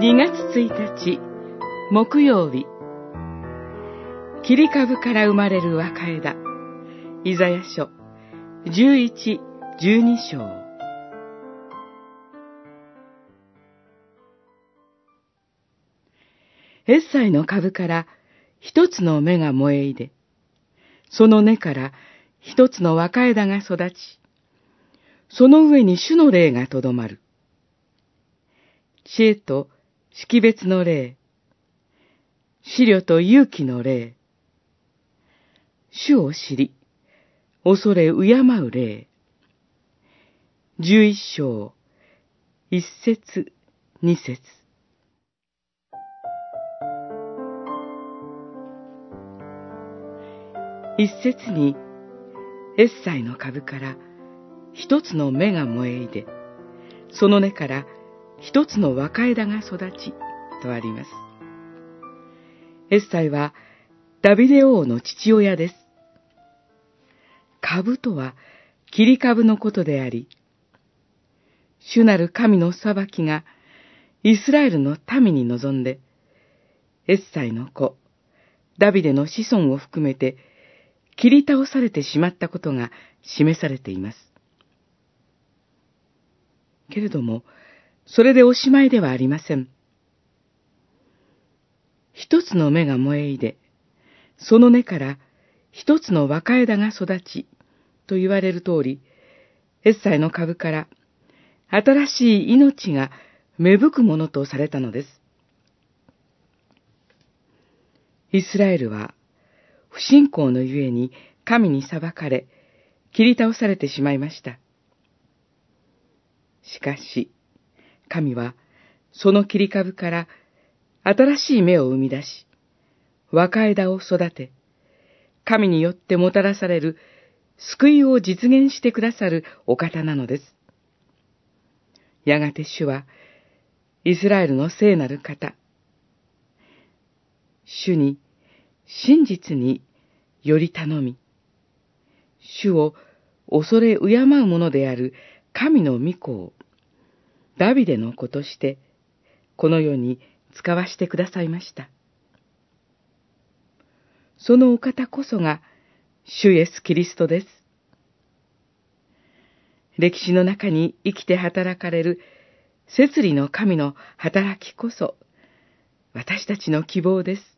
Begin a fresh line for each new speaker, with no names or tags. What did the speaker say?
2月1日木曜日。切り株から生まれる若枝。イザヤ書11、12章。エッサイの株から一つの芽が燃えいで、その根から一つの若枝が育ち、その上に主の霊がとどまる。知恵と識別の霊、資料と勇気の霊、主を知り、恐れ敬う霊。十一章、一節、二節。一節に、エッサイの株から一つの芽が燃えいで、その根から一つの若枝が育ち、とあります。エッサイはダビデ王の父親です。株とは切り株のことであり、主なる神の裁きがイスラエルの民に臨んで、エッサイの子、ダビデの子孫を含めて切り倒されてしまったことが示されています。けれども、それでおしまいではありません。一つの芽が燃えいで、その根から一つの若枝が育ち、と言われる通り、エッサイの株から新しい命が芽吹くものとされたのです。イスラエルは不信仰のゆえに神に裁かれ、切り倒されてしまいました。しかし、神はその切り株から新しい芽を生み出し、若枝を育て、神によってもたらされる救いを実現してくださるお方なのです。やがて主は、イスラエルの聖なる方、主に真実により頼み、主を恐れ敬うものである神の御子を、ダビデの子として、この世に使わしてくださいました。そのお方こそが、主イエス・キリストです。歴史の中に生きて働かれる、摂理の神の働きこそ、私たちの希望です。